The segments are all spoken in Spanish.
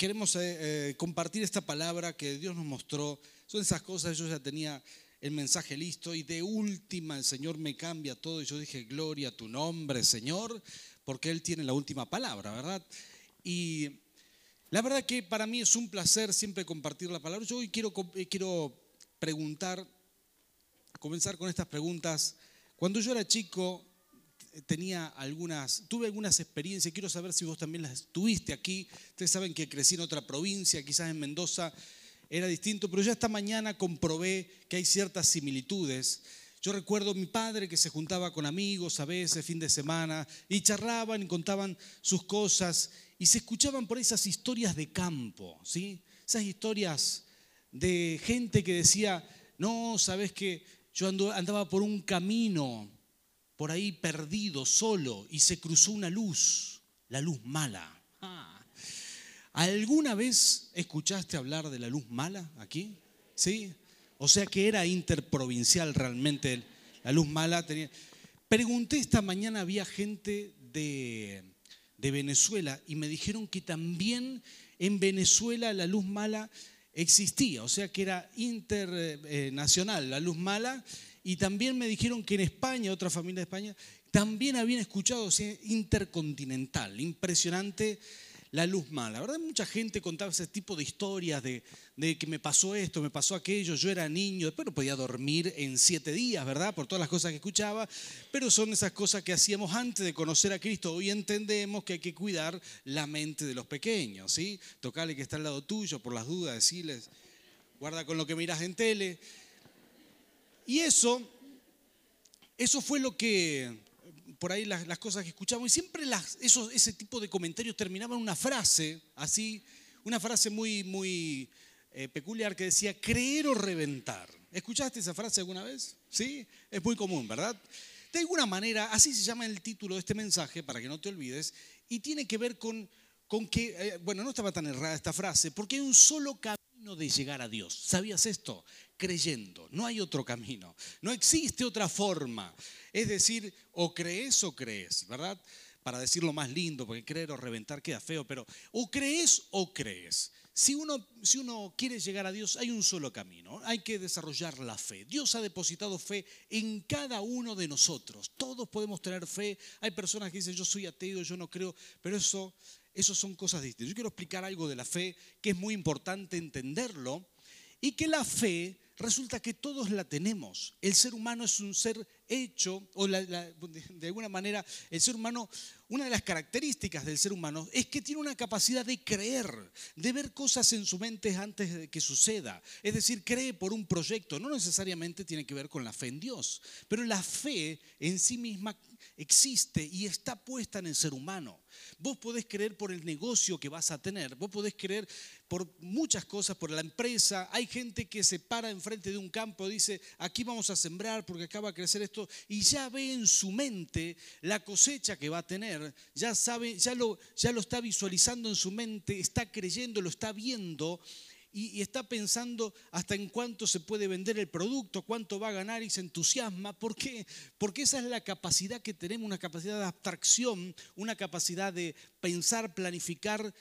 queremos eh, eh, compartir esta palabra que Dios nos mostró. Son esas cosas, yo ya tenía el mensaje listo y de última el Señor me cambia todo y yo dije, gloria a tu nombre, Señor, porque Él tiene la última palabra, ¿verdad? Y la verdad que para mí es un placer siempre compartir la palabra. Yo hoy quiero, eh, quiero preguntar, comenzar con estas preguntas. Cuando yo era chico, tenía algunas, tuve algunas experiencias, quiero saber si vos también las tuviste aquí. Ustedes saben que crecí en otra provincia, quizás en Mendoza era distinto, pero ya esta mañana comprobé que hay ciertas similitudes. Yo recuerdo a mi padre que se juntaba con amigos a veces, fin de semana, y charlaban y contaban sus cosas, y se escuchaban por esas historias de campo, ¿sí? Esas historias de gente que decía, no, sabes que yo andaba por un camino por ahí perdido, solo, y se cruzó una luz, la luz mala. Ah. ¿Alguna vez escuchaste hablar de la luz mala aquí? ¿Sí? O sea que era interprovincial realmente la luz mala. Tenía... Pregunté esta mañana, había gente de, de Venezuela y me dijeron que también en Venezuela la luz mala existía, o sea que era internacional la luz mala y también me dijeron que en España, otra familia de España, también habían escuchado o intercontinental, impresionante la luz mala. La verdad, mucha gente contaba ese tipo de historias de, de, que me pasó esto, me pasó aquello, yo era niño, después no podía dormir en siete días, ¿verdad? Por todas las cosas que escuchaba, pero son esas cosas que hacíamos antes de conocer a Cristo. Hoy entendemos que hay que cuidar la mente de los pequeños, ¿sí? Tocarle que está al lado tuyo por las dudas, decirles, guarda con lo que miras en tele. Y eso, eso fue lo que, por ahí las, cosas que escuchamos, y siempre ese tipo de comentarios terminaban una frase, así, una frase muy, muy eh, peculiar que decía, creer o reventar. ¿Escuchaste esa frase alguna vez? Sí, es muy común, ¿verdad? De alguna manera, así se llama el título de este mensaje, para que no te olvides, y tiene que ver con, con que, eh, bueno, no estaba tan errada esta frase, porque hay un solo camino de llegar a Dios. ¿Sabías esto? creyendo. No hay otro camino. No existe otra forma. Es decir, o crees o crees, ¿verdad? Para decirlo más lindo, porque creer o reventar queda feo, pero o crees o crees. Si uno, si uno quiere llegar a Dios, hay un solo camino. Hay que desarrollar la fe. Dios ha depositado fe en cada uno de nosotros. Todos podemos tener fe. Hay personas que dicen, yo soy ateo, yo no creo, pero eso, eso son cosas distintas. Yo quiero explicar algo de la fe que es muy importante entenderlo y que la fe resulta que todos la tenemos. El ser humano es un ser hecho, o de alguna manera, el ser humano, una de las características del ser humano es que tiene una capacidad de creer, de ver cosas en su mente antes de que suceda. Es decir, cree por un proyecto, no necesariamente tiene que ver con la fe en Dios, pero la fe en sí misma existe y está puesta en el ser humano. Vos podés creer por el negocio que vas a tener, vos podés creer por muchas cosas, por la empresa. Hay gente que se para enfrente de un campo dice, aquí vamos a sembrar porque acaba de crecer esto, y ya ve en su mente la cosecha que va a tener, ya sabe, ya lo, ya lo está visualizando en su mente, está creyendo, lo está viendo y, está pensando hasta en cuánto se puede vender el producto, cuánto va a ganar y se entusiasma. ¿Por qué? Porque esa es la capacidad que tenemos, una capacidad de abstracción, una capacidad de pensar, planificar,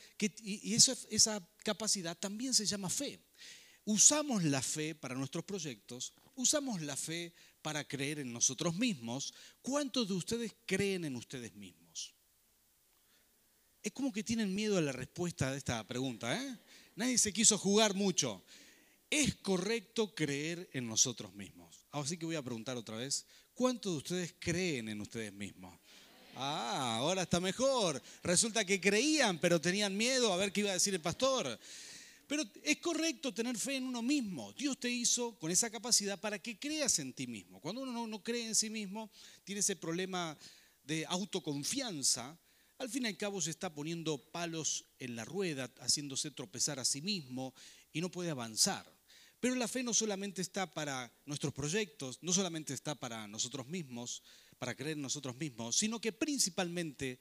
y, esa capacidad también se llama fe. Usamos la fe para nuestros proyectos, usamos la fe para creer en nosotros mismos. ¿Cuántos de ustedes creen en ustedes mismos? Es como que tienen miedo a la respuesta de esta pregunta, ¿eh? Nadie se quiso jugar mucho. Es correcto creer en nosotros mismos. Así que voy a preguntar otra vez, ¿cuántos de ustedes creen en ustedes mismos? Ah, ahora está mejor. Resulta que creían, pero tenían miedo a ver qué iba a decir el pastor. Pero es correcto tener fe en uno mismo. Dios te hizo con esa capacidad para que creas en ti mismo. Cuando uno no, cree en sí mismo, tiene ese problema de autoconfianza, al fin y al cabo se está poniendo palos en la rueda, haciéndose tropezar a sí mismo y no puede avanzar. Pero la fe no solamente está para nuestros proyectos, no solamente está para nosotros mismos, para creer en nosotros mismos, sino que principalmente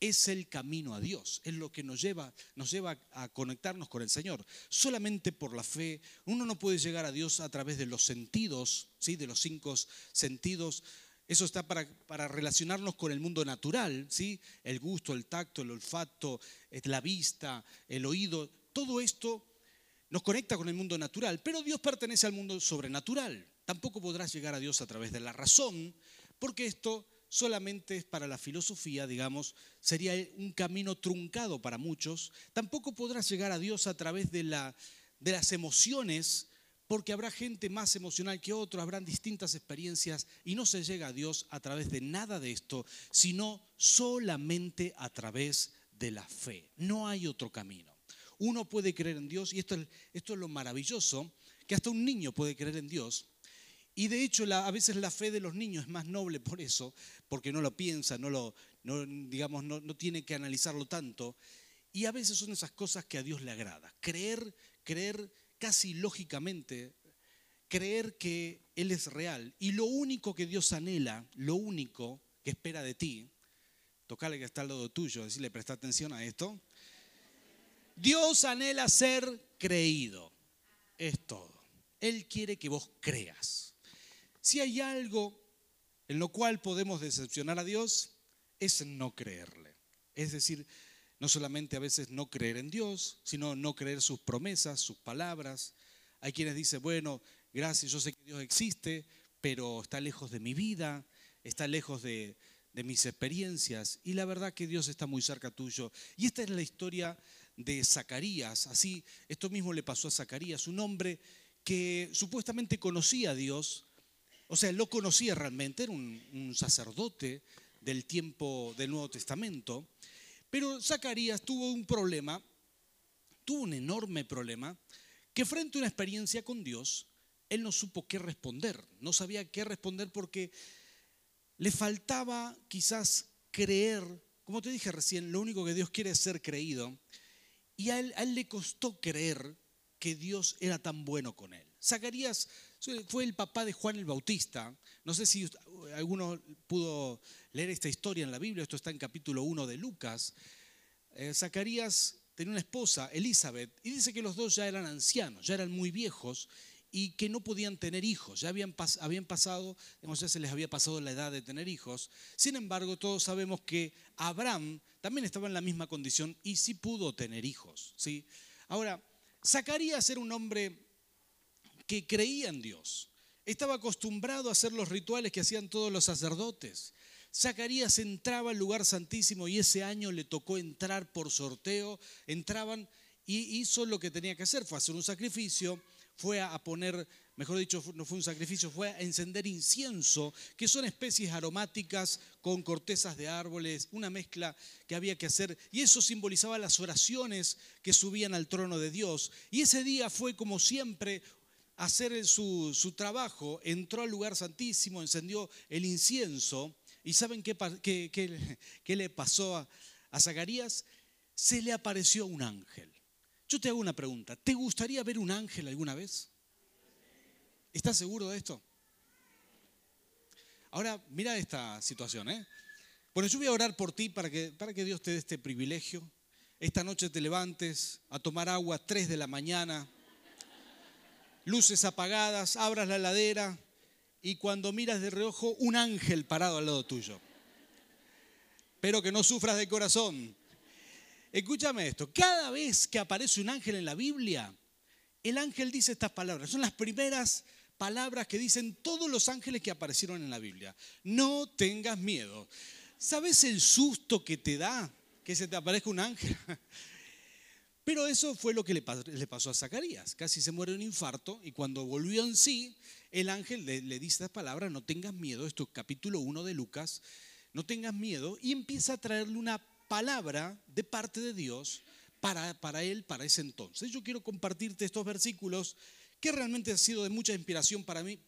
es el camino a Dios, es lo que nos lleva, nos lleva a conectarnos con el Señor. Solamente por la fe, uno no puede llegar a Dios a través de los sentidos, ¿sí? de los cinco sentidos Eso está para, para, relacionarnos con el mundo natural, ¿sí? El gusto, el tacto, el olfato, eh, la vista, el oído, todo esto nos conecta con el mundo natural, pero Dios pertenece al mundo sobrenatural. Tampoco podrás llegar a Dios a través de la razón, porque esto solamente es para la filosofía, digamos, sería un camino truncado para muchos. Tampoco podrás llegar a Dios a través de, la, de las emociones, porque habrá gente más emocional que otro, habrán distintas experiencias y no se llega a Dios a través de nada de esto, sino solamente a través de la fe. No hay otro camino. Uno puede creer en Dios y esto es, lo maravilloso, que hasta un niño puede creer en Dios. Y de hecho a veces la fe de los niños es más noble por eso, porque no lo piensa, no lo, digamos, no, no tiene que analizarlo tanto. Y a veces son esas cosas que a Dios le agrada. Creer, creer casi lógicamente creer que Él es real. Y lo único que Dios anhela, lo único que espera de ti, tocale que está al lado tuyo, decirle, presta atención a esto. Dios anhela ser creído. Es todo. Él quiere que vos creas. Si hay algo en lo cual podemos decepcionar a Dios, es no creerle. Es decir, no solamente a veces no creer en Dios, sino no creer sus promesas, sus palabras. Hay quienes dicen, bueno, gracias, yo sé que Dios existe, pero está lejos de mi vida, está lejos de, mis experiencias. Y la verdad que Dios está muy cerca tuyo. Y esta es la historia de Zacarías. Así, esto mismo le pasó a Zacarías, un hombre que supuestamente conocía a Dios, o sea, lo conocía realmente, era un sacerdote del tiempo del Nuevo Testamento, pero Zacarías tuvo un problema, tuvo un enorme problema, que frente a una experiencia con Dios, él no supo qué responder, no sabía qué responder porque le faltaba quizás creer, como te dije recién, lo único que Dios quiere es ser creído, y a él, le costó creer que Dios era tan bueno con él. Zacarías fue el papá de Juan el Bautista. No sé si alguno pudo leer esta historia en la Biblia, esto está en capítulo 1 de Lucas. Eh, Zacarías tenía una esposa, Elizabeth, y dice que los dos ya eran ancianos, ya eran muy viejos y que no podían tener hijos, ya habían, habían pasado, digamos, ya se les había pasado la edad de tener hijos. Sin embargo, todos sabemos que Abraham también estaba en la misma condición y sí pudo tener hijos. ¿sí? Ahora, Zacarías era un hombre que creía en Dios. Estaba acostumbrado a hacer los rituales que hacían todos los sacerdotes. Zacarías entraba al lugar santísimo y ese año le tocó entrar por sorteo. Entraban y hizo lo que tenía que hacer, fue hacer un sacrificio, fue a poner, mejor dicho, no fue un sacrificio, fue a encender incienso, que son especies aromáticas con cortezas de árboles, una mezcla que había que hacer. Y eso simbolizaba las oraciones que subían al trono de Dios. Y ese día fue como siempre hacer su, su, trabajo, entró al lugar santísimo, encendió el incienso. ¿Y saben qué, qué, le pasó a, a Zacarías? Se le apareció un ángel. Yo te hago una pregunta. ¿Te gustaría ver un ángel alguna vez? ¿Estás seguro de esto? Ahora, mira esta situación. ¿eh? Bueno, yo voy a orar por ti para que, para que Dios te dé este privilegio. Esta noche te levantes a tomar agua 3 de la mañana luces apagadas, abras la ladera y cuando miras de reojo un ángel parado al lado tuyo. Pero que no sufras de corazón. Escúchame esto, cada vez que aparece un ángel en la Biblia, el ángel dice estas palabras. Son las primeras palabras que dicen todos los ángeles que aparecieron en la Biblia. No tengas miedo. ¿Sabes el susto que te da que se te aparezca un ángel? Pero eso fue lo que le pasó a Zacarías. Casi se muere de un infarto y cuando volvió en sí, el ángel le, dice las palabras, no tengas miedo, esto es capítulo 1 de Lucas, no tengas miedo, y empieza a traerle una palabra de parte de Dios para, para él, para ese entonces. Yo quiero compartirte estos versículos que realmente han sido de mucha inspiración para mí.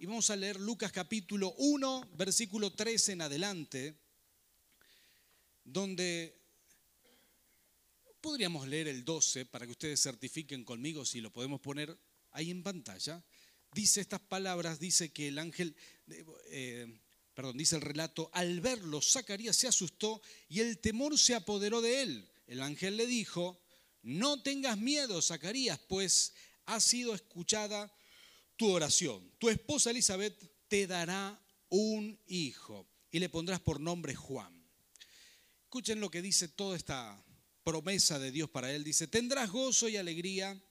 Y vamos a leer Lucas capítulo 1, versículo 13 en adelante, donde Podríamos leer el 12 para que ustedes certifiquen conmigo si lo podemos poner ahí en pantalla. Dice estas palabras, dice que el ángel, eh, perdón, dice el relato, al verlo, Zacarías se asustó y el temor se apoderó de él. El ángel le dijo, no tengas miedo, Zacarías, pues ha sido escuchada tu oración. Tu esposa Elizabeth te dará un hijo y le pondrás por nombre Juan. Escuchen lo que dice toda esta promesa de Dios para él. Dice, tendrás gozo y alegría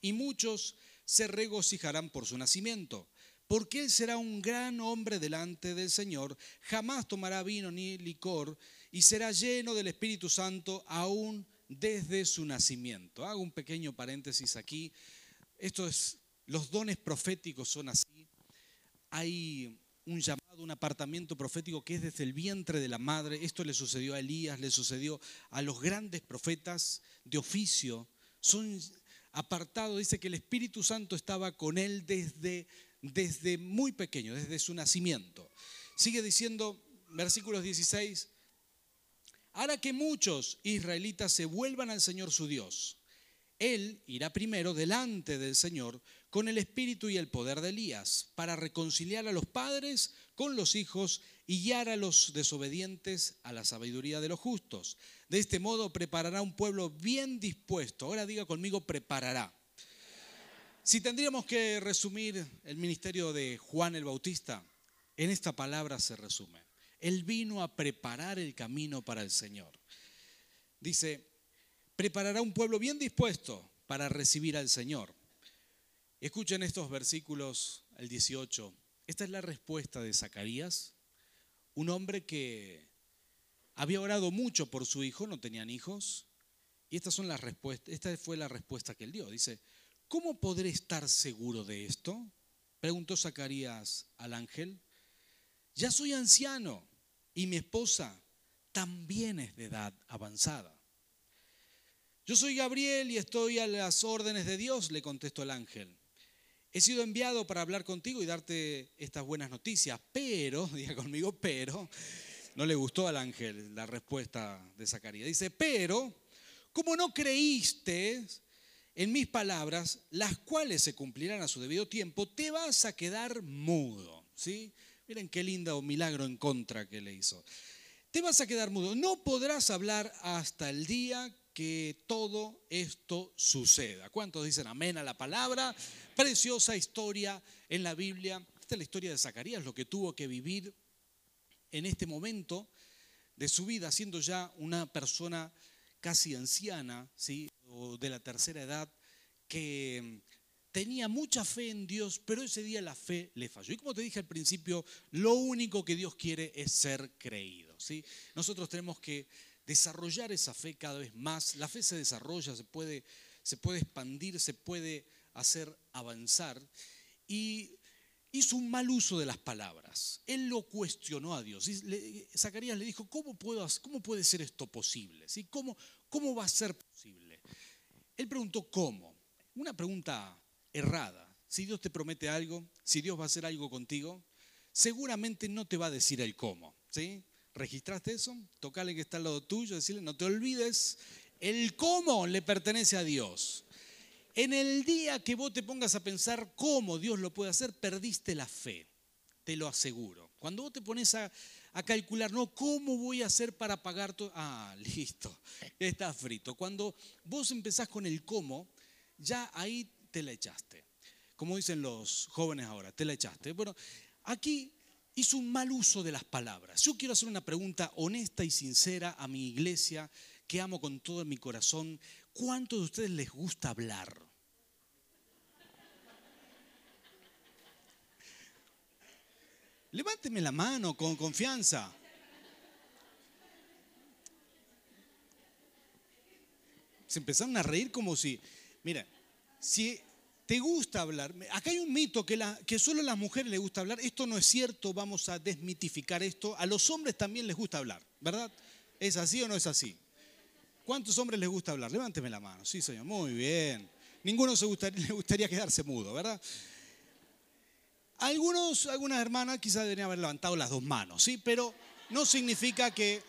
y muchos se regocijarán por su nacimiento, porque él será un gran hombre delante del Señor, jamás tomará vino ni licor y será lleno del Espíritu Santo aún desde su nacimiento. Hago un pequeño paréntesis aquí. Esto es, los dones proféticos son así. Hay un llamado, un apartamiento profético que es desde el vientre de la madre. Esto le sucedió a Elías, le sucedió a los grandes profetas de oficio. Son apartados, dice que el Espíritu Santo estaba con él desde, desde muy pequeño, desde su nacimiento. Sigue diciendo, versículos 16, hará que muchos israelitas se vuelvan al Señor su Dios. Él irá primero delante del Señor con el espíritu y el poder de Elías para reconciliar a los padres con los hijos y guiar a los desobedientes a la sabiduría de los justos. De este modo preparará un pueblo bien dispuesto. Ahora diga conmigo, preparará. Si tendríamos que resumir el ministerio de Juan el Bautista, en esta palabra se resume. Él vino a preparar el camino para el Señor. Dice, preparará un pueblo bien dispuesto para recibir al Señor. Escuchen estos versículos, el 18. Esta es la respuesta de Zacarías, un hombre que había orado mucho por su hijo, no tenían hijos, y estas son las respuestas, esta fue la respuesta que él dio. Dice, ¿cómo podré estar seguro de esto? Preguntó Zacarías al ángel. Ya soy anciano y mi esposa también es de edad avanzada. Yo soy Gabriel y estoy a las órdenes de Dios, le contestó el ángel. He sido enviado para hablar contigo y darte estas buenas noticias, pero, diga conmigo, pero, no le gustó al ángel la respuesta de Zacarías. Dice, pero, como no creíste en mis palabras, las cuales se cumplirán a su debido tiempo, te vas a quedar mudo. ¿sí? Miren qué lindo milagro en contra que le hizo. Te vas a quedar mudo. No podrás hablar hasta el día que todo esto suceda. ¿Cuántos dicen amén a la palabra? Preciosa historia en la Biblia. Esta es la historia de Zacarías, lo que tuvo que vivir en este momento de su vida, siendo ya una persona casi anciana, ¿sí? o de la tercera edad, que tenía mucha fe en Dios, pero ese día la fe le falló. Y como te dije al principio, lo único que Dios quiere es ser creído. ¿sí? Nosotros tenemos que desarrollar esa fe cada vez más. La fe se desarrolla, se puede, se puede expandir, se puede hacer avanzar. Y hizo un mal uso de las palabras. Él lo cuestionó a Dios. Zacarías le dijo, ¿cómo, puedo, cómo puede ser esto posible? ¿Sí? ¿Cómo, ¿Cómo va a ser posible? Él preguntó, ¿cómo? Una pregunta errada. Si Dios te promete algo, si Dios va a hacer algo contigo, seguramente no te va a decir el cómo. ¿sí? ¿Registraste eso? Tocale que está al lado tuyo, decirle, no te olvides, el cómo le pertenece a Dios. En el día que vos te pongas a pensar cómo Dios lo puede hacer, perdiste la fe, te lo aseguro. Cuando vos te pones a, a calcular, no, ¿cómo voy a hacer para pagar todo? Ah, listo, está frito. Cuando vos empezás con el cómo, ya ahí te la echaste. Como dicen los jóvenes ahora, te la echaste. Bueno, aquí hizo un mal uso de las palabras. Yo quiero hacer una pregunta honesta y sincera a mi iglesia que amo con todo mi corazón. ¿Cuántos de ustedes les gusta hablar? Levánteme la mano con confianza. Se empezaron a reír como si, mira, si te gusta hablar, acá hay un mito que, solo a las mujeres les gusta hablar, esto no es cierto, vamos a desmitificar esto, a los hombres también les gusta hablar, ¿verdad? ¿Es así o no es así? ¿Cuántos hombres les gusta hablar? Levánteme la mano, sí señor, muy bien. Ninguno se gustaría, le gustaría quedarse mudo, ¿verdad? Algunos, algunas hermanas quizás deberían haber levantado las dos manos, ¿sí? Pero no significa que,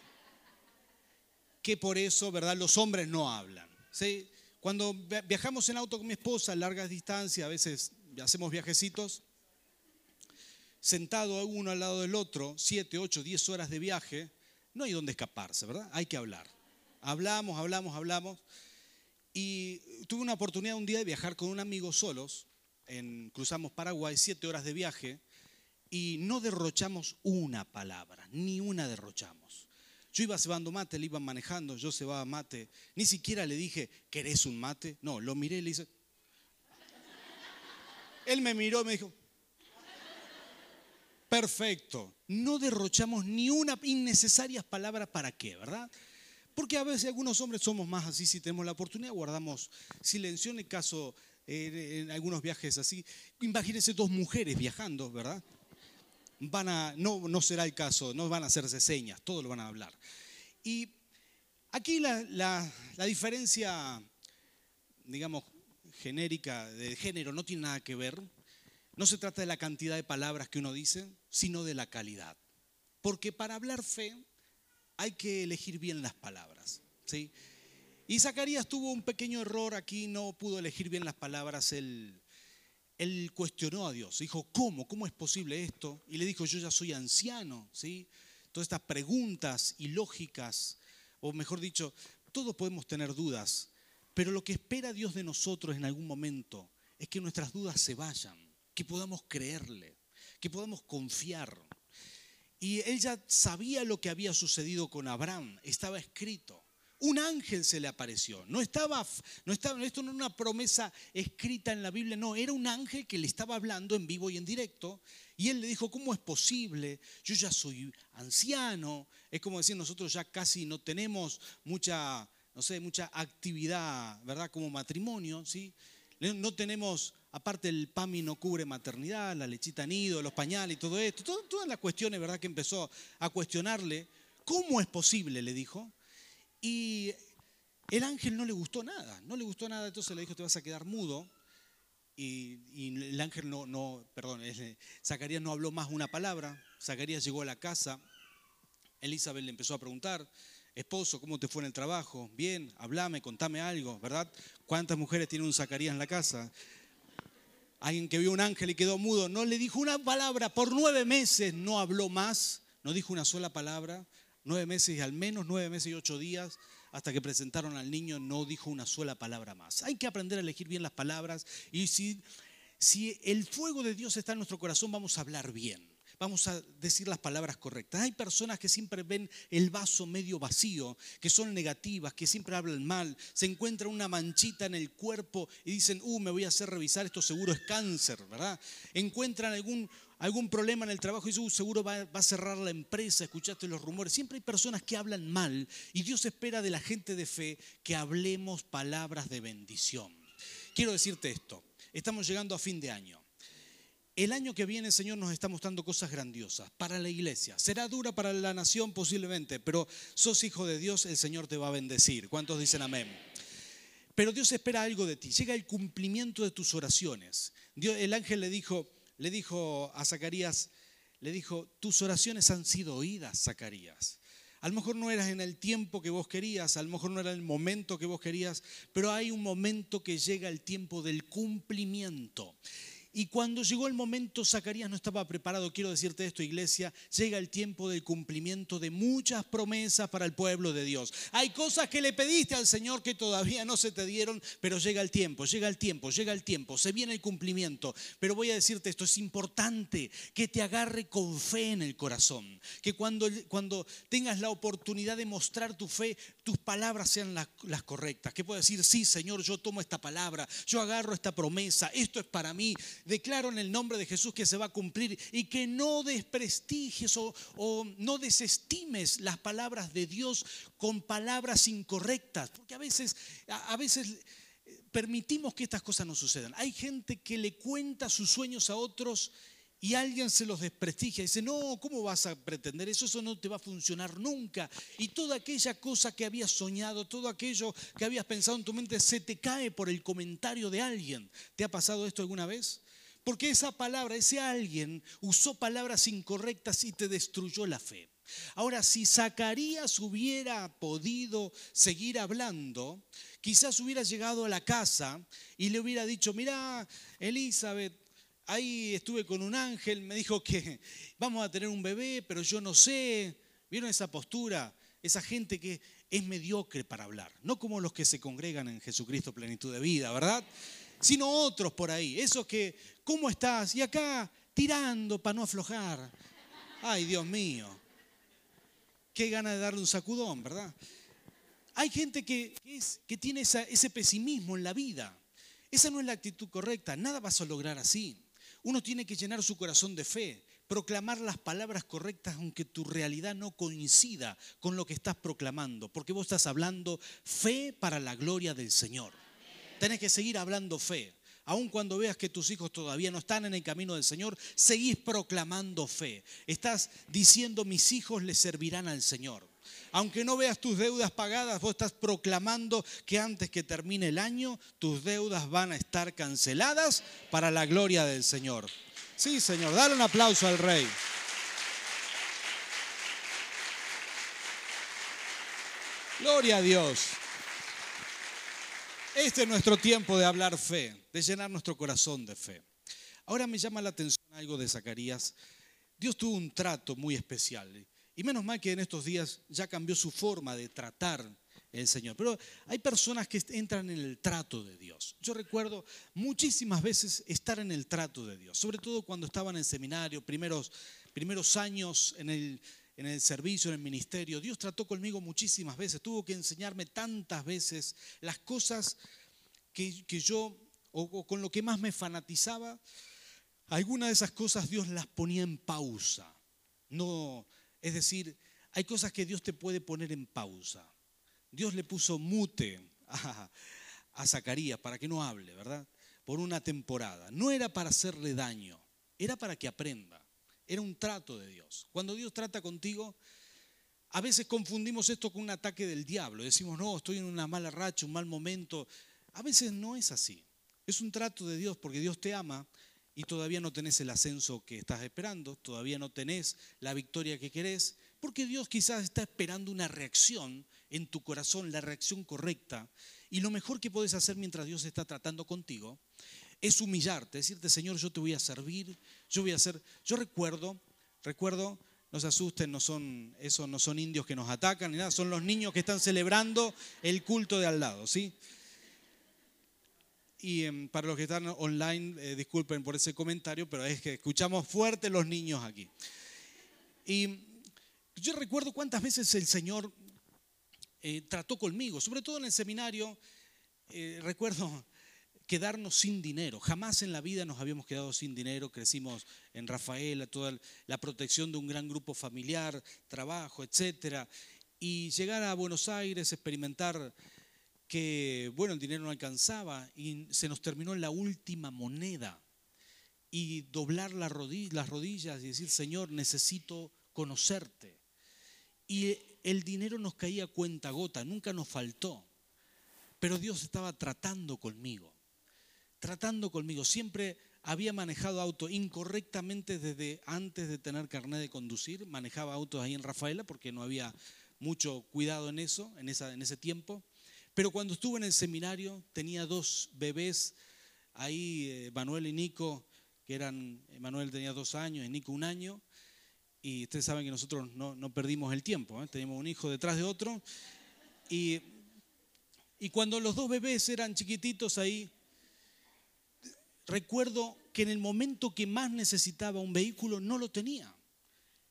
que por eso, ¿verdad? Los hombres no hablan, ¿sí? Cuando viajamos en auto con mi esposa largas distancias, a veces hacemos viajecitos, sentado uno al lado del otro, siete, ocho, diez horas de viaje, no hay donde escaparse, ¿verdad? Hay que hablar. Hablamos, hablamos, hablamos. Y tuve una oportunidad un día de viajar con un amigo solos. En, cruzamos Paraguay, siete horas de viaje. y no derrochamos una palabra, ni una derrochamos. Yo iba cebando mate, le iban manejando, yo cebaba mate. Ni siquiera le dije, ¿querés un mate? No, lo miré y le hice. Él me miró y me dijo, perfecto. No derrochamos ni una innecesarias palabras para qué, ¿verdad? Porque a veces algunos hombres somos más así, si tenemos la oportunidad, guardamos silencio en el caso, en algunos viajes así. Imagínense dos mujeres viajando, ¿verdad? Van a, no, no será el caso, no van a hacerse señas, todo lo van a hablar. Y aquí la, diferencia, digamos, genérica de género no tiene nada que ver. No se trata de la cantidad de palabras que uno dice, sino de la calidad. Porque para hablar fe hay que elegir bien las palabras. ¿sí? Y Zacarías tuvo un pequeño error aquí, no pudo elegir bien las palabras. Él él cuestionó a Dios, dijo, ¿cómo? ¿Cómo es posible esto? Y le dijo, yo ya soy anciano, ¿sí? Todas estas preguntas ilógicas, o mejor dicho, todos podemos tener dudas, pero lo que espera Dios de nosotros en algún momento es que nuestras dudas se vayan, que podamos creerle, que podamos confiar. Y él ya sabía lo que había sucedido con Abraham, estaba escrito un ángel se le apareció. No estaba, no estaba, esto no era una promesa escrita en la Biblia, no, era un ángel que le estaba hablando en vivo y en directo. Y él le dijo, ¿cómo es posible? Yo ya soy anciano. Es como decir, nosotros ya casi no tenemos mucha, no sé, mucha actividad, ¿verdad? Como matrimonio, ¿sí? No tenemos, aparte el PAMI no cubre maternidad, la lechita nido, los pañales y todo esto. todas las cuestiones, ¿verdad? Que empezó a cuestionarle. ¿Cómo es posible? Le dijo y el ángel no le gustó nada, no le gustó nada, entonces le dijo, te vas a quedar mudo. Y, el ángel no, no, perdón, Zacarías no habló más una palabra. Zacarías llegó a la casa, Elizabeth le empezó a preguntar, esposo, ¿cómo te fue en el trabajo? Bien, hablame, contame algo, ¿verdad? ¿Cuántas mujeres tiene un Zacarías en la casa? Alguien que vio un ángel y quedó mudo, no le dijo una palabra, por nueve meses no habló más, no dijo una sola palabra, Nueve meses y al menos nueve meses y ocho días hasta que presentaron al niño no dijo una sola palabra más. Hay que aprender a elegir bien las palabras y si, si el fuego de Dios está en nuestro corazón vamos a hablar bien vamos a decir las palabras correctas. Hay personas que siempre ven el vaso medio vacío, que son negativas, que siempre hablan mal, se encuentra una manchita en el cuerpo y dicen, uh, me voy a hacer revisar, esto seguro es cáncer, ¿verdad? Encuentran algún, algún problema en el trabajo y seguro va, va a cerrar la empresa, escuchaste los rumores. Siempre hay personas que hablan mal y Dios espera de la gente de fe que hablemos palabras de bendición. Quiero decirte esto, estamos llegando a fin de año. El año que viene, Señor, nos está mostrando cosas grandiosas para la iglesia. Será dura para la nación posiblemente, pero sos hijo de Dios, el Señor te va a bendecir. ¿Cuántos dicen amén? Pero Dios espera algo de ti. Llega el cumplimiento de tus oraciones. el ángel le dijo, le dijo a Zacarías, le dijo, tus oraciones han sido oídas, Zacarías. A lo mejor no eras en el tiempo que vos querías, a lo mejor no era el momento que vos querías, pero hay un momento que llega el tiempo del cumplimiento. Y cuando llegó el momento, Zacarías no estaba preparado. Quiero decirte esto, iglesia, llega el tiempo del cumplimiento de muchas promesas para el pueblo de Dios. Hay cosas que le pediste al Señor que todavía no se te dieron, pero llega el tiempo, llega el tiempo, llega el tiempo, se viene el cumplimiento. Pero voy a decirte esto, es importante que te agarre con fe en el corazón, que cuando, cuando tengas la oportunidad de mostrar tu fe, tus palabras sean las, las correctas, que puedas decir, sí, Señor, yo tomo esta palabra, yo agarro esta promesa, esto es para mí declaro en el nombre de Jesús que se va a cumplir y que no desprestigies o, no desestimes las palabras de Dios con palabras incorrectas, porque a veces, a, veces eh, permitimos que estas cosas no sucedan. Hay gente que le cuenta sus sueños a otros y alguien se los desprestigia y dice, no, ¿cómo vas a pretender eso? Eso no te va a funcionar nunca. Y toda aquella cosa que habías soñado, todo aquello que habías pensado en tu mente, se te cae por el comentario de alguien. ¿Te ha pasado esto alguna vez? Porque esa palabra, ese alguien usó palabras incorrectas y te destruyó la fe. Ahora, si Zacarías hubiera podido seguir hablando, quizás hubiera llegado a la casa y le hubiera dicho, mira, Elizabeth, ahí estuve con un ángel, me dijo que vamos a tener un bebé, pero yo no sé. ¿Vieron esa postura? Esa gente que es mediocre para hablar, no como los que se congregan en Jesucristo plenitud de vida, ¿verdad? sino otros por ahí, esos que, ¿cómo estás? Y acá tirando para no aflojar. Ay, Dios mío. Qué gana de darle un sacudón, ¿verdad? Hay gente que, que tiene ese pesimismo en la vida. Esa no es la actitud correcta. Nada vas a lograr así. Uno tiene que llenar su corazón de fe, proclamar las palabras correctas aunque tu realidad no coincida con lo que estás proclamando, porque vos estás hablando fe para la gloria del Señor. Tenés que seguir hablando fe. Aun cuando veas que tus hijos todavía no están en el camino del Señor, seguís proclamando fe. Estás diciendo, mis hijos le servirán al Señor. Aunque no veas tus deudas pagadas, vos estás proclamando que antes que termine el año, tus deudas van a estar canceladas para la gloria del Señor. Sí, Señor, dale un aplauso al Rey. Gloria a Dios. Este es nuestro tiempo de hablar fe, de llenar nuestro corazón de fe. Ahora me llama la atención algo de Zacarías. Dios tuvo un trato muy especial. Y menos mal que en estos días ya cambió su forma de tratar el Señor. Pero hay personas que entran en el trato de Dios. Yo recuerdo muchísimas veces estar en el trato de Dios, sobre todo cuando estaba en el seminario, primeros, primeros años en el, en el servicio, en el ministerio. Dios trató conmigo muchísimas veces, tuvo que enseñarme tantas veces las cosas que, yo, o, con lo que más me fanatizaba, algunas de esas cosas Dios las ponía en pausa. No, es decir, hay cosas que Dios te puede poner en pausa. Dios le puso mute a, a Zacarías para que no hable, ¿verdad? Por una temporada. No era para hacerle daño, era para que aprenda. Era un trato de Dios. Cuando Dios trata contigo, a veces confundimos esto con un ataque del diablo. Decimos, no, estoy en una mala racha, un mal momento. A veces no es así. Es un trato de Dios porque Dios te ama y todavía no tenés el ascenso que estás esperando, todavía no tenés la victoria que querés, porque Dios quizás está esperando una reacción en tu corazón, la reacción correcta. Y lo mejor que puedes hacer mientras Dios está tratando contigo es humillarte, decirte, Señor, yo te voy a servir, yo voy a hacer. Yo recuerdo, recuerdo, no se asusten, no son, esos no son indios que nos atacan ni nada, son los niños que están celebrando el culto de al lado, ¿sí? Y em, para los que están online, eh, disculpen por ese comentario, pero es que escuchamos fuerte los niños aquí. Y yo recuerdo cuántas veces el Señor eh, trató conmigo, sobre todo en el seminario. Eh, recuerdo quedarnos sin dinero. Jamás en la vida nos habíamos quedado sin dinero. Crecimos en Rafaela, toda la protección de un gran grupo familiar, trabajo, etc. Y llegar a Buenos Aires, experimentar que, bueno, el dinero no alcanzaba y se nos terminó la última moneda. Y doblar las rodillas y decir, Señor, necesito conocerte. Y el dinero nos caía cuenta gota, nunca nos faltó. Pero Dios estaba tratando conmigo tratando conmigo. Siempre había manejado auto incorrectamente desde antes de tener carnet de conducir. Manejaba autos ahí en Rafaela porque no había mucho cuidado en eso, en, esa, en ese tiempo. Pero cuando estuve en el seminario tenía dos bebés ahí, eh, Manuel y Nico, que eran, Manuel tenía dos años y Nico un año. Y ustedes saben que nosotros no, perdimos el tiempo, ¿eh? teníamos un hijo detrás de otro. Y, y cuando los dos bebés eran chiquititos ahí, recuerdo que en el momento que más necesitaba un vehículo no lo tenía.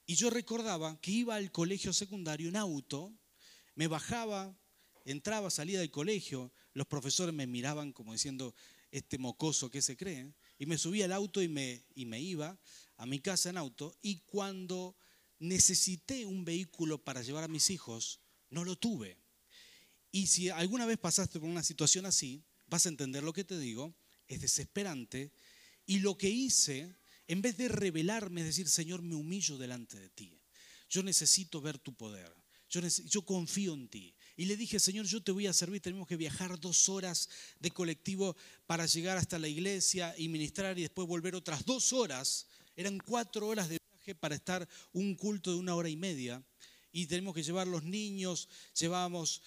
Y yo recordaba que iba al colegio secundario en auto, me bajaba, entraba, salía del colegio, los profesores me miraban como diciendo, este mocoso que se cree, y me subía al auto y me, y me iba a mi casa en auto, y cuando necesité un vehículo para llevar a mis hijos, no lo tuve. Y si alguna vez pasaste por una situación así, vas a entender lo que te digo, es desesperante. Y lo que hice, en vez de revelarme, es decir, Señor, me humillo delante de ti. Yo necesito ver tu poder. Yo, confío en ti. Y le dije, Señor, yo te voy a servir. Tenemos que viajar dos horas de colectivo para llegar hasta la iglesia y ministrar y después volver otras dos horas. Eran cuatro horas de viaje para estar un culto de una hora y media. Y tenemos que llevar los niños, llevamos,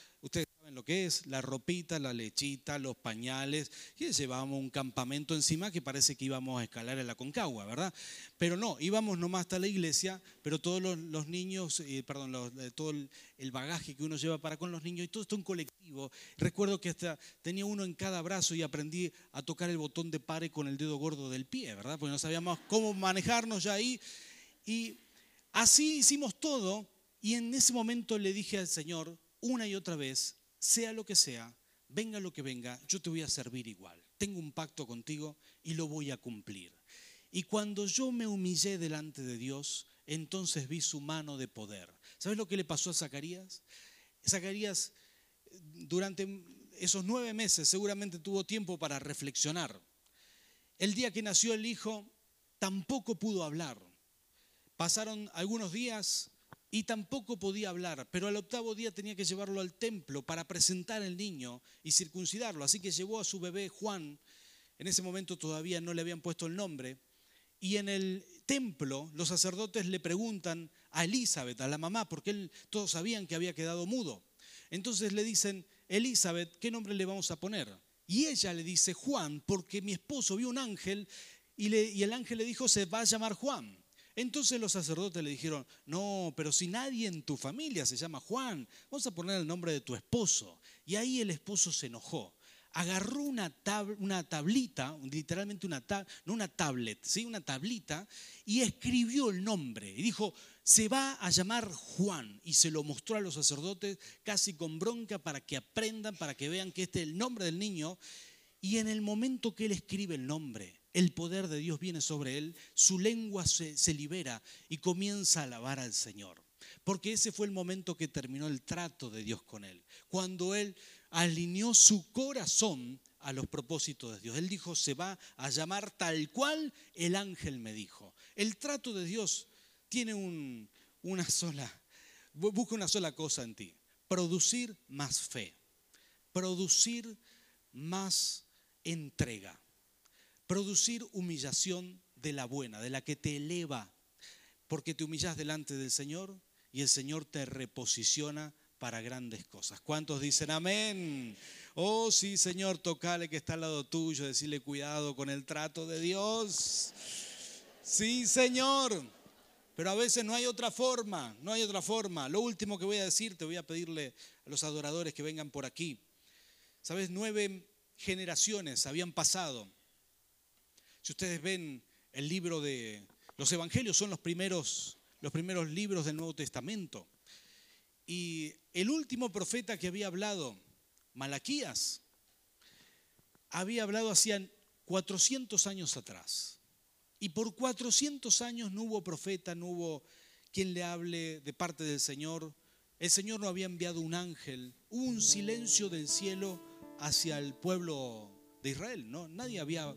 ustedes lo que es la ropita, la lechita, los pañales, y llevábamos un campamento encima que parece que íbamos a escalar en la Concagua, ¿verdad? Pero no, íbamos nomás hasta la iglesia, pero todos los, niños, eh, perdón, eh, todo el, bagaje que uno lleva para con los niños, y todo esto en colectivo. Recuerdo que hasta tenía uno en cada brazo y aprendí a tocar el botón de pare con el dedo gordo del pie, ¿verdad? Porque no sabíamos cómo manejarnos ya ahí. Y así hicimos todo, y en ese momento le dije al Señor, una y otra vez, sea lo que sea, venga lo que venga, yo te voy a servir igual. Tengo un pacto contigo y lo voy a cumplir. Y cuando yo me humillé delante de Dios, entonces vi su mano de poder. ¿Sabes lo que le pasó a Zacarías? Zacarías durante esos nueve meses seguramente tuvo tiempo para reflexionar. El día que nació el hijo, tampoco pudo hablar. Pasaron algunos días y tampoco podía hablar, pero al octavo día tenía que llevarlo al templo para presentar al niño y circuncidarlo. Así que llevó a su bebé Juan, en ese momento todavía no le habían puesto el nombre, y en el templo los sacerdotes le preguntan a Elizabeth, a la mamá, porque todos sabían que había quedado mudo. Entonces le dicen, Elizabeth, ¿qué nombre le vamos a poner? Y ella le dice, Juan, porque mi esposo vio un ángel y el ángel le dijo, se va a llamar Juan. Entonces los sacerdotes le dijeron, no, pero si nadie en tu familia se llama Juan, vamos a poner el nombre de tu esposo. Y ahí el esposo se enojó. Agarró una, una tablita, literalmente una, no una tablet, ¿sí? una tablita, y escribió el nombre. Y dijo, se va a llamar Juan. Y se lo mostró a los sacerdotes casi con bronca para que aprendan, para que vean que este es el nombre del niño. Y en el momento que él escribe el nombre, el poder de Dios viene sobre él, su lengua se, libera y comienza a alabar al Señor. Porque ese fue el momento que terminó el trato de Dios con él. Cuando él alineó su corazón a los propósitos de Dios. Él dijo, se va a llamar tal cual el ángel me dijo. El trato de Dios tiene una sola, busca una sola cosa en ti, producir más fe, producir más entrega producir humillación de la buena, de la que te eleva, porque te humillas delante del Señor y el Señor te reposiciona para grandes cosas. ¿Cuántos dicen amén? Oh, sí, Señor, tocale que está al lado tuyo, decirle cuidado con el trato de Dios. Sí, Señor. Pero a veces no hay otra forma, no hay otra forma. Lo último que voy a decir, te voy a pedirle a los adoradores que vengan por aquí. Sabes, nueve generaciones habían pasado si ustedes ven el libro de los evangelios, son los primeros, los primeros libros del Nuevo Testamento. Y el último profeta que había hablado, Malaquías, había hablado hacía 400 años atrás. Y por 400 años no hubo profeta, no hubo quien le hable de parte del Señor. El Señor no había enviado un ángel. Hubo un silencio del cielo hacia el pueblo de Israel. ¿no? Nadie había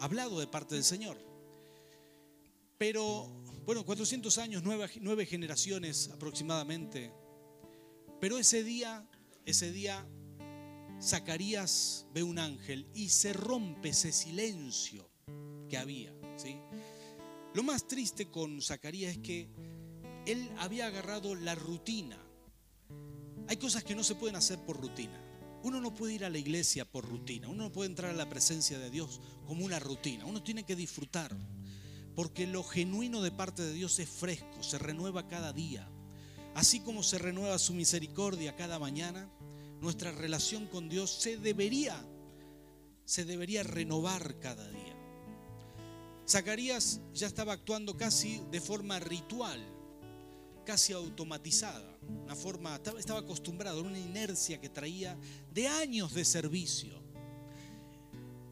hablado de parte del Señor. Pero, bueno, 400 años, nueve, generaciones aproximadamente. Pero ese día, ese día, Zacarías ve un ángel y se rompe ese silencio que había. Lo más triste con Zacarías es que él había agarrado la rutina. Hay cosas que no se pueden hacer por rutina. Uno no puede ir a la iglesia por rutina, uno no puede entrar a la presencia de Dios como una rutina, uno tiene que disfrutar, porque lo genuino de parte de Dios es fresco, se renueva cada día. Así como se renueva su misericordia cada mañana, nuestra relación con Dios se debería, se debería renovar cada día. Zacarías ya estaba actuando casi de forma ritual, casi automatizada una forma, estaba acostumbrado a una inercia que traía de años de servicio.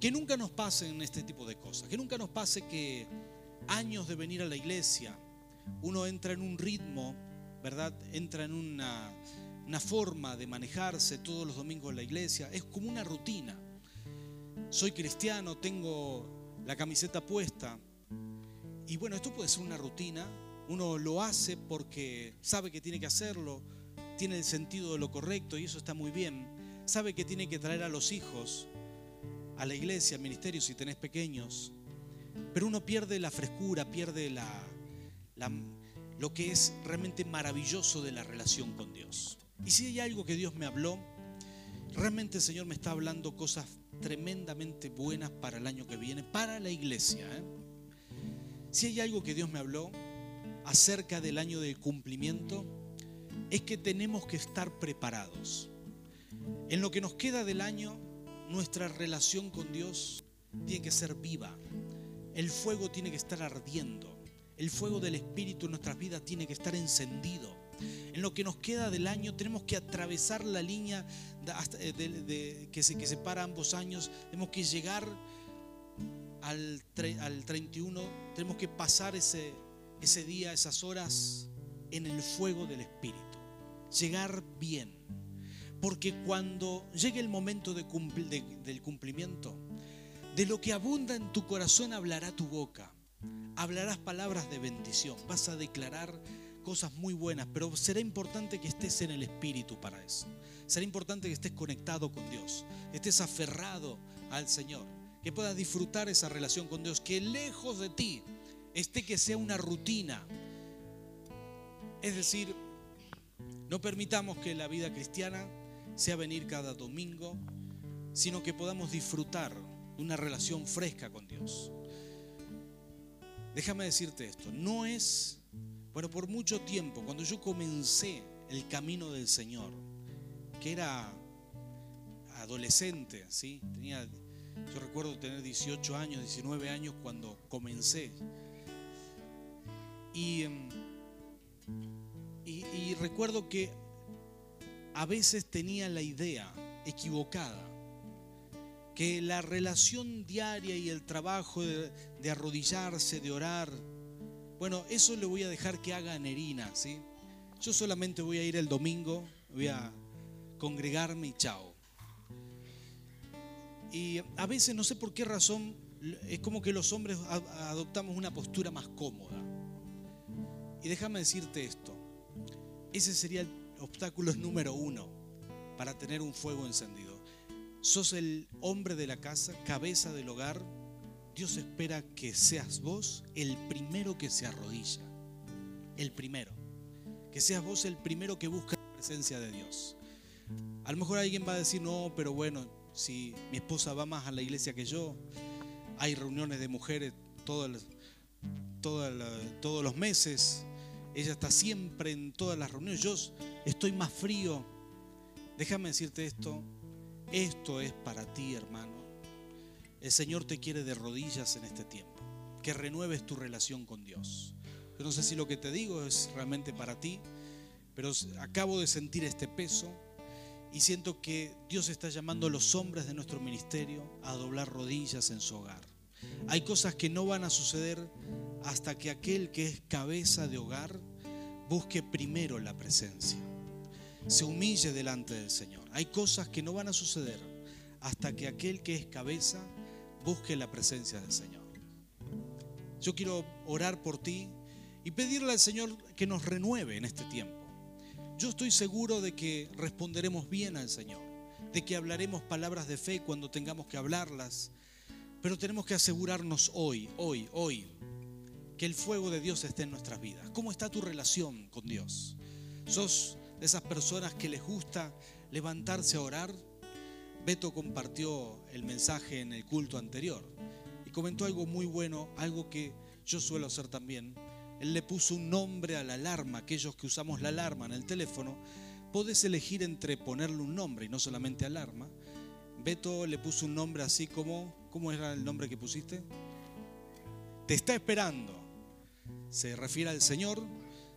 Que nunca nos pasen este tipo de cosas, que nunca nos pase que años de venir a la iglesia, uno entra en un ritmo, ¿verdad? Entra en una, una forma de manejarse todos los domingos en la iglesia, es como una rutina. Soy cristiano, tengo la camiseta puesta, y bueno, esto puede ser una rutina, uno lo hace porque sabe que tiene que hacerlo, tiene el sentido de lo correcto y eso está muy bien. Sabe que tiene que traer a los hijos a la iglesia, al ministerio si tenés pequeños. Pero uno pierde la frescura, pierde la, lo que es realmente maravilloso de la relación con Dios. Y si hay algo que Dios me habló, realmente el Señor me está hablando cosas tremendamente buenas para el año que viene, para la iglesia. ¿eh? Si hay algo que Dios me habló acerca del año del cumplimiento, es que tenemos que estar preparados. En lo que nos queda del año, nuestra relación con Dios tiene que ser viva. El fuego tiene que estar ardiendo. El fuego del Espíritu en nuestras vidas tiene que estar encendido. En lo que nos queda del año tenemos que atravesar la línea eh, que, se, separa ambos años. Tenemos que llegar al, al 31. Tenemos que pasar ese, ese día, esas horas en el fuego del Espíritu. Llegar bien. Porque cuando llegue el momento de del cumplimiento, de lo que abunda en tu corazón hablará tu boca. Hablarás palabras de bendición. Vas a declarar cosas muy buenas, pero será importante que estés en el Espíritu para eso. Será importante que estés conectado con Dios, estés aferrado al Señor, que puedas disfrutar esa relación con Dios, que lejos de ti esté que sea una rutina. Es decir, no permitamos que la vida cristiana sea venir cada domingo, sino que podamos disfrutar de una relación fresca con Dios. Déjame decirte esto, no es, bueno, por mucho tiempo, cuando yo comencé el camino del Señor, que era adolescente, ¿sí? Tenía, yo recuerdo tener 18 años, 19 años cuando comencé. Y, em, y, y recuerdo que a veces tenía la idea equivocada que la relación diaria y el trabajo de, arrodillarse, de orar, bueno, eso le voy a dejar que haga Nerina, ¿sí? Yo solamente voy a ir el domingo, voy a congregarme y chao. Y a veces, no sé por qué razón, es como que los hombres adoptamos una postura más cómoda. Y déjame decirte esto, ese sería el obstáculo número uno para tener un fuego encendido. Sos el hombre de la casa, cabeza del hogar. Dios espera que seas vos el primero que se arrodilla. El primero. Que seas vos el primero que busca la presencia de Dios. A lo mejor alguien va a decir, no, pero bueno, si mi esposa va más a la iglesia que yo, hay reuniones de mujeres todos, los meses, ella está siempre en todas las reuniones, yo estoy más frío. Déjame decirte esto, esto es para ti, hermano. El Señor te quiere de rodillas en este tiempo, que renueves tu relación con Dios. Yo no sé si lo que te digo es realmente para ti, pero acabo de sentir este peso y siento que Dios está llamando a los hombres de nuestro ministerio a doblar rodillas en su hogar. Hay cosas que no van a suceder hasta que aquel que es cabeza de hogar busque primero la presencia se humille delante del Señor. Hay cosas que no van a suceder hasta que aquel que es cabeza busque la presencia del Señor. Yo quiero orar por ti y pedirle al Señor que nos renueve en este tiempo. Yo estoy seguro de que responderemos bien al Señor, de que hablaremos palabras de fe cuando tengamos que hablarlas, pero tenemos que asegurarnos hoy, hoy, hoy, que el fuego de Dios esté en nuestras vidas. ¿Cómo está tu relación con Dios? ¿Sos de esas personas que les gusta levantarse a orar. Beto compartió el mensaje en el culto anterior y comentó algo muy bueno, algo que yo suelo hacer también. Él le puso un nombre a la alarma, aquellos que usamos la alarma en el teléfono, podés elegir entre ponerle un nombre y no solamente alarma. Beto le puso un nombre así como, ¿cómo era el nombre que pusiste? Te está esperando. Se refiere al Señor,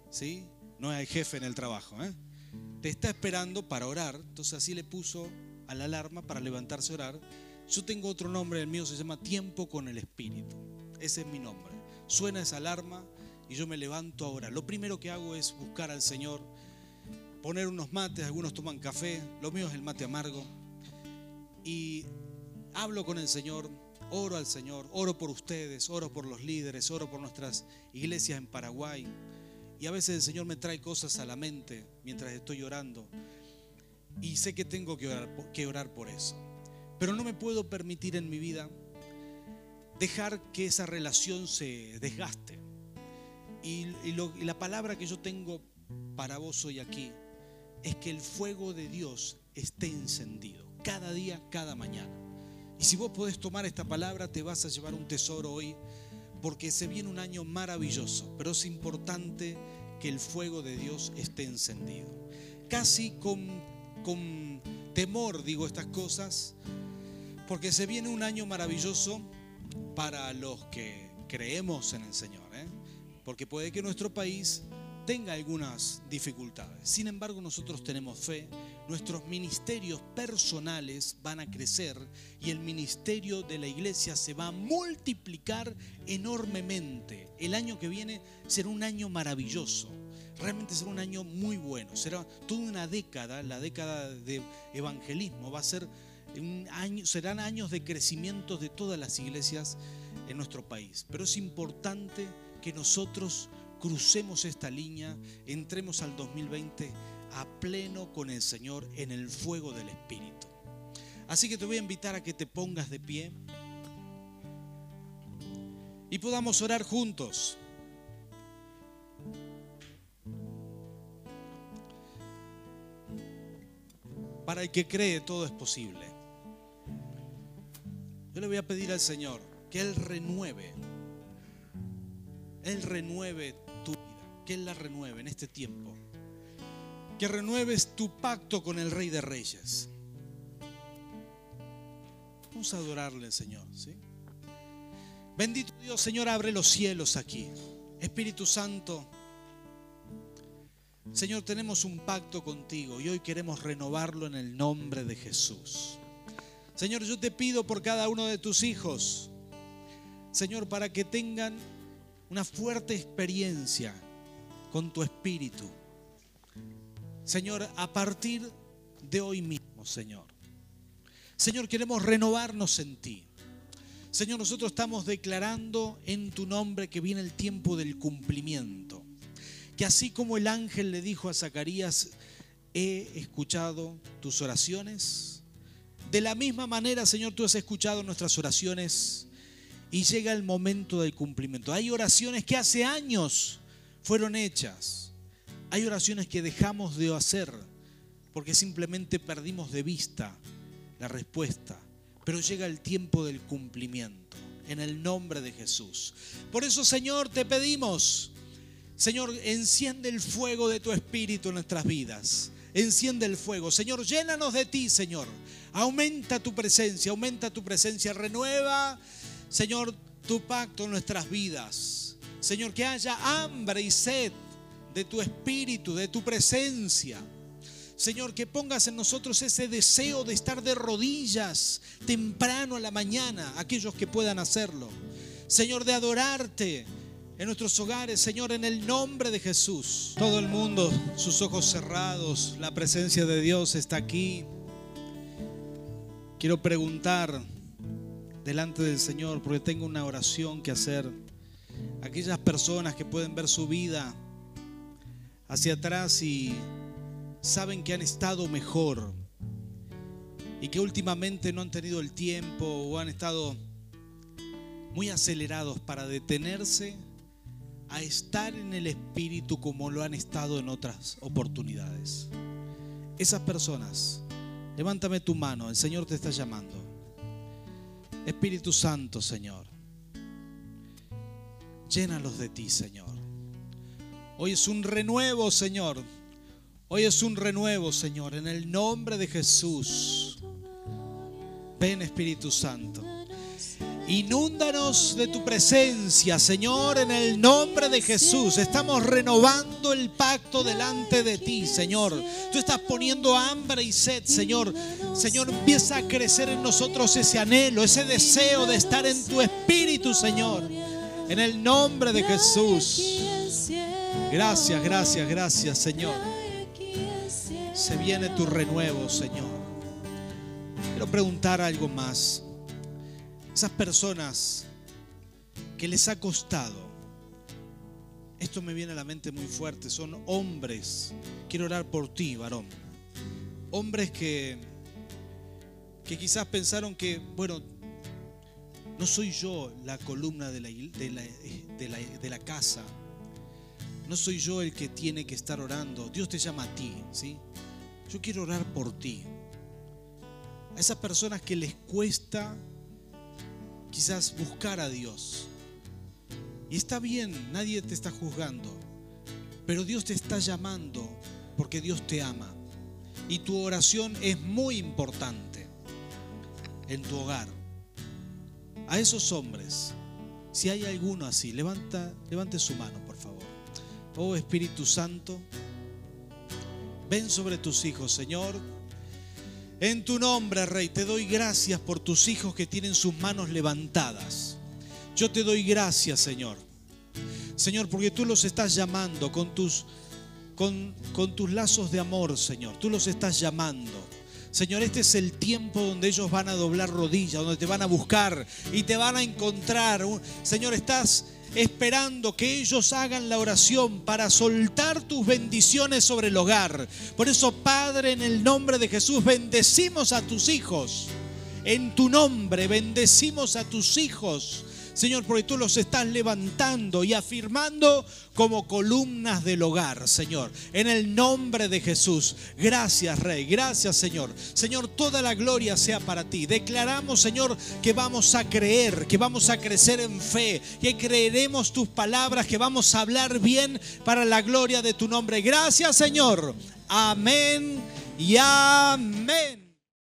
¿sí? No al jefe en el trabajo, ¿eh? te está esperando para orar. Entonces así le puso a la alarma para levantarse a orar. Yo tengo otro nombre, el mío se llama Tiempo con el Espíritu. Ese es mi nombre. Suena esa alarma y yo me levanto ahora. Lo primero que hago es buscar al Señor, poner unos mates, algunos toman café, lo mío es el mate amargo. Y hablo con el Señor, oro al Señor, oro por ustedes, oro por los líderes, oro por nuestras iglesias en Paraguay, y a veces el Señor me trae cosas a la mente mientras estoy orando. Y sé que tengo que orar, por eso. Pero no me puedo permitir en mi vida dejar que esa relación se desgaste. Y la palabra que yo tengo para vos hoy aquí es que el fuego de Dios esté encendido, cada día, cada mañana. Y si vos podés tomar esta palabra, te vas a llevar un tesoro hoy, porque se viene un año maravilloso, pero es importante que el fuego de Dios esté encendido. Casi con, con temor digo estas cosas, porque se viene un año maravilloso para los que creemos en el Señor, ¿eh? porque puede que nuestro país tenga algunas dificultades. Sin embargo, nosotros tenemos fe, nuestros ministerios personales van a crecer y el ministerio de la iglesia se va a multiplicar enormemente. El año que viene será un año maravilloso. Realmente será un año muy bueno. Será toda una década, la década de evangelismo. Va a ser un año, serán años de crecimiento de todas las iglesias en nuestro país. Pero es importante que nosotros crucemos esta línea, entremos al 2020 a pleno con el Señor en el fuego del Espíritu. Así que te voy a invitar a que te pongas de pie y podamos orar juntos. Para el que cree todo es posible. Yo le voy a pedir al Señor que Él renueve, Él renueve que Él la renueve en este tiempo. Que renueves tu pacto con el Rey de Reyes. Vamos a adorarle, Señor. ¿sí? Bendito Dios, Señor, abre los cielos aquí. Espíritu Santo, Señor, tenemos un pacto contigo y hoy queremos renovarlo en el nombre de Jesús. Señor, yo te pido por cada uno de tus hijos, Señor, para que tengan una fuerte experiencia con tu espíritu. Señor, a partir de hoy mismo, Señor. Señor, queremos renovarnos en ti. Señor, nosotros estamos declarando en tu nombre que viene el tiempo del cumplimiento. Que así como el ángel le dijo a Zacarías, he escuchado tus oraciones, de la misma manera, Señor, tú has escuchado nuestras oraciones y llega el momento del cumplimiento. Hay oraciones que hace años fueron hechas. Hay oraciones que dejamos de hacer porque simplemente perdimos de vista la respuesta. Pero llega el tiempo del cumplimiento en el nombre de Jesús. Por eso, Señor, te pedimos, Señor, enciende el fuego de tu espíritu en nuestras vidas. Enciende el fuego. Señor, llénanos de ti, Señor. Aumenta tu presencia, aumenta tu presencia. Renueva, Señor, tu pacto en nuestras vidas. Señor, que haya hambre y sed de tu espíritu, de tu presencia. Señor, que pongas en nosotros ese deseo de estar de rodillas temprano a la mañana, aquellos que puedan hacerlo. Señor, de adorarte en nuestros hogares, Señor, en el nombre de Jesús. Todo el mundo, sus ojos cerrados, la presencia de Dios está aquí. Quiero preguntar delante del Señor, porque tengo una oración que hacer aquellas personas que pueden ver su vida hacia atrás y saben que han estado mejor y que últimamente no han tenido el tiempo o han estado muy acelerados para detenerse a estar en el Espíritu como lo han estado en otras oportunidades. Esas personas, levántame tu mano, el Señor te está llamando. Espíritu Santo, Señor. Llénalos de ti, Señor. Hoy es un renuevo, Señor. Hoy es un renuevo, Señor, en el nombre de Jesús. Ven, Espíritu Santo. Inúndanos de tu presencia, Señor, en el nombre de Jesús. Estamos renovando el pacto delante de ti, Señor. Tú estás poniendo hambre y sed, Señor. Señor, empieza a crecer en nosotros ese anhelo, ese deseo de estar en tu espíritu, Señor. En el nombre de Jesús. Gracias, gracias, gracias, Señor. Se viene tu renuevo, Señor. Quiero preguntar algo más. Esas personas que les ha costado, esto me viene a la mente muy fuerte, son hombres. Quiero orar por ti, varón. Hombres que, que quizás pensaron que, bueno, no soy yo la columna de la, de la, casa. No soy yo el que tiene que estar orando. Dios te llama a ti, ¿sí? Yo quiero orar por ti. a esas personas que les cuesta quizás buscar a Dios. Y está bien, nadie te está juzgando, pero Dios te está llamando porque Dios te ama. Y tu oración es muy importante en tu hogar. A esos hombres, si hay alguno así, levanta, levante su mano. Oh Espíritu Santo, ven sobre tus hijos, Señor. En tu nombre, Rey, te doy gracias por tus hijos que tienen sus manos levantadas. Yo te doy gracias, Señor. Señor, porque tú los estás llamando con tus, con, con tus lazos de amor, Señor. Tú los estás llamando. Señor, este es el tiempo donde ellos van a doblar rodillas, donde te van a buscar y te van a encontrar. Señor, estás esperando que ellos hagan la oración para soltar tus bendiciones sobre el hogar. Por eso, Padre, en el nombre de Jesús, bendecimos a tus hijos. En tu nombre, bendecimos a tus hijos. Señor, porque tú los estás levantando y afirmando como columnas del hogar, Señor. En el nombre de Jesús. Gracias, Rey. Gracias, Señor. Señor, toda la gloria sea para ti. Declaramos, Señor, que vamos a creer, que vamos a crecer en fe, que creeremos tus palabras, que vamos a hablar bien para la gloria de tu nombre. Gracias, Señor. Amén y amén.